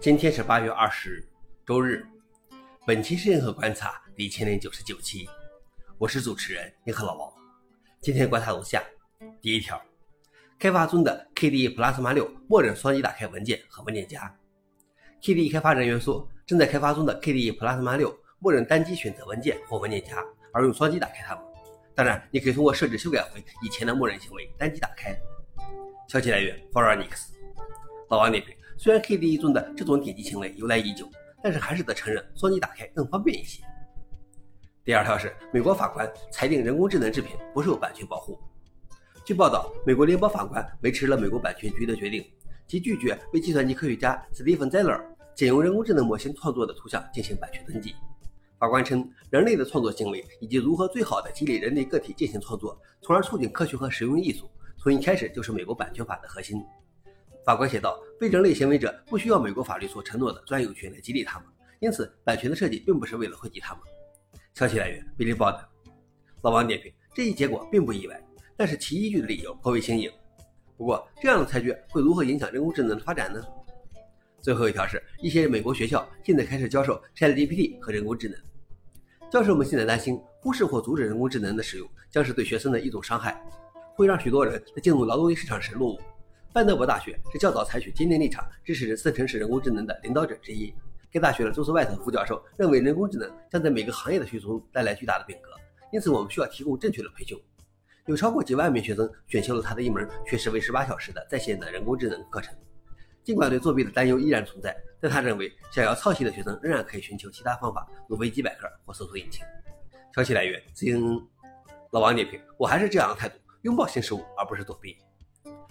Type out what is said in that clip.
今天是八月二十日，周日。本期是银河观察第一千零九十九期，我是主持人银河老王。今天观察如下：第一条，开发中的 KDE Plasma 六默认双击打开文件和文件夹。KDE 开发人员说，正在开发中的 KDE Plasma 六默认单击选择文件或文件夹，而用双击打开它们。当然，你可以通过设置修改回以前的默认行为，单击打开。消息来源 f o r u n i x 老王点评。虽然 KDE 中的这种点击行为由来已久，但是还是得承认双击打开更方便一些。第二条是，美国法官裁定人工智能制品不受版权保护。据报道，美国联邦法官维持了美国版权局的决定，即拒绝为计算机科学家 Stephen Zeller 借用人工智能模型创作的图像进行版权登记。法官称，人类的创作行为以及如何最好的激励人类个体进行创作，从而促进科学和实用艺术，从一开始就是美国版权法的核心。法官写道：“非人类行为者不需要美国法律所承诺的专有权来激励他们，因此版权的设计并不是为了惠及他们。”消息来源：Billy b o d 老王点评：这一结果并不意外，但是其依据的理由颇为新颖。不过，这样的裁决会如何影响人工智能的发展呢？最后一条是一些美国学校现在开始教授 ChatGPT 和人工智能。教授们现在担心，忽视或阻止人工智能的使用将是对学生的一种伤害，会让许多人在进入劳动力市场时落伍。范德伯大学是较早采取坚定立场支持四成式人工智能的领导者之一。该大学的周斯外特副教授认为，人工智能将在每个行业的学中带来巨大的变革，因此我们需要提供正确的培训。有超过几万名学生选修了他的一门学时为十八小时的在线的人工智能课程。尽管对作弊的担忧依然存在，但他认为想要抄袭的学生仍然可以寻求其他方法，如维基百科或搜索引擎。消息来源：CNN。老王点评：我还是这样的态度，拥抱新事物而不是躲避。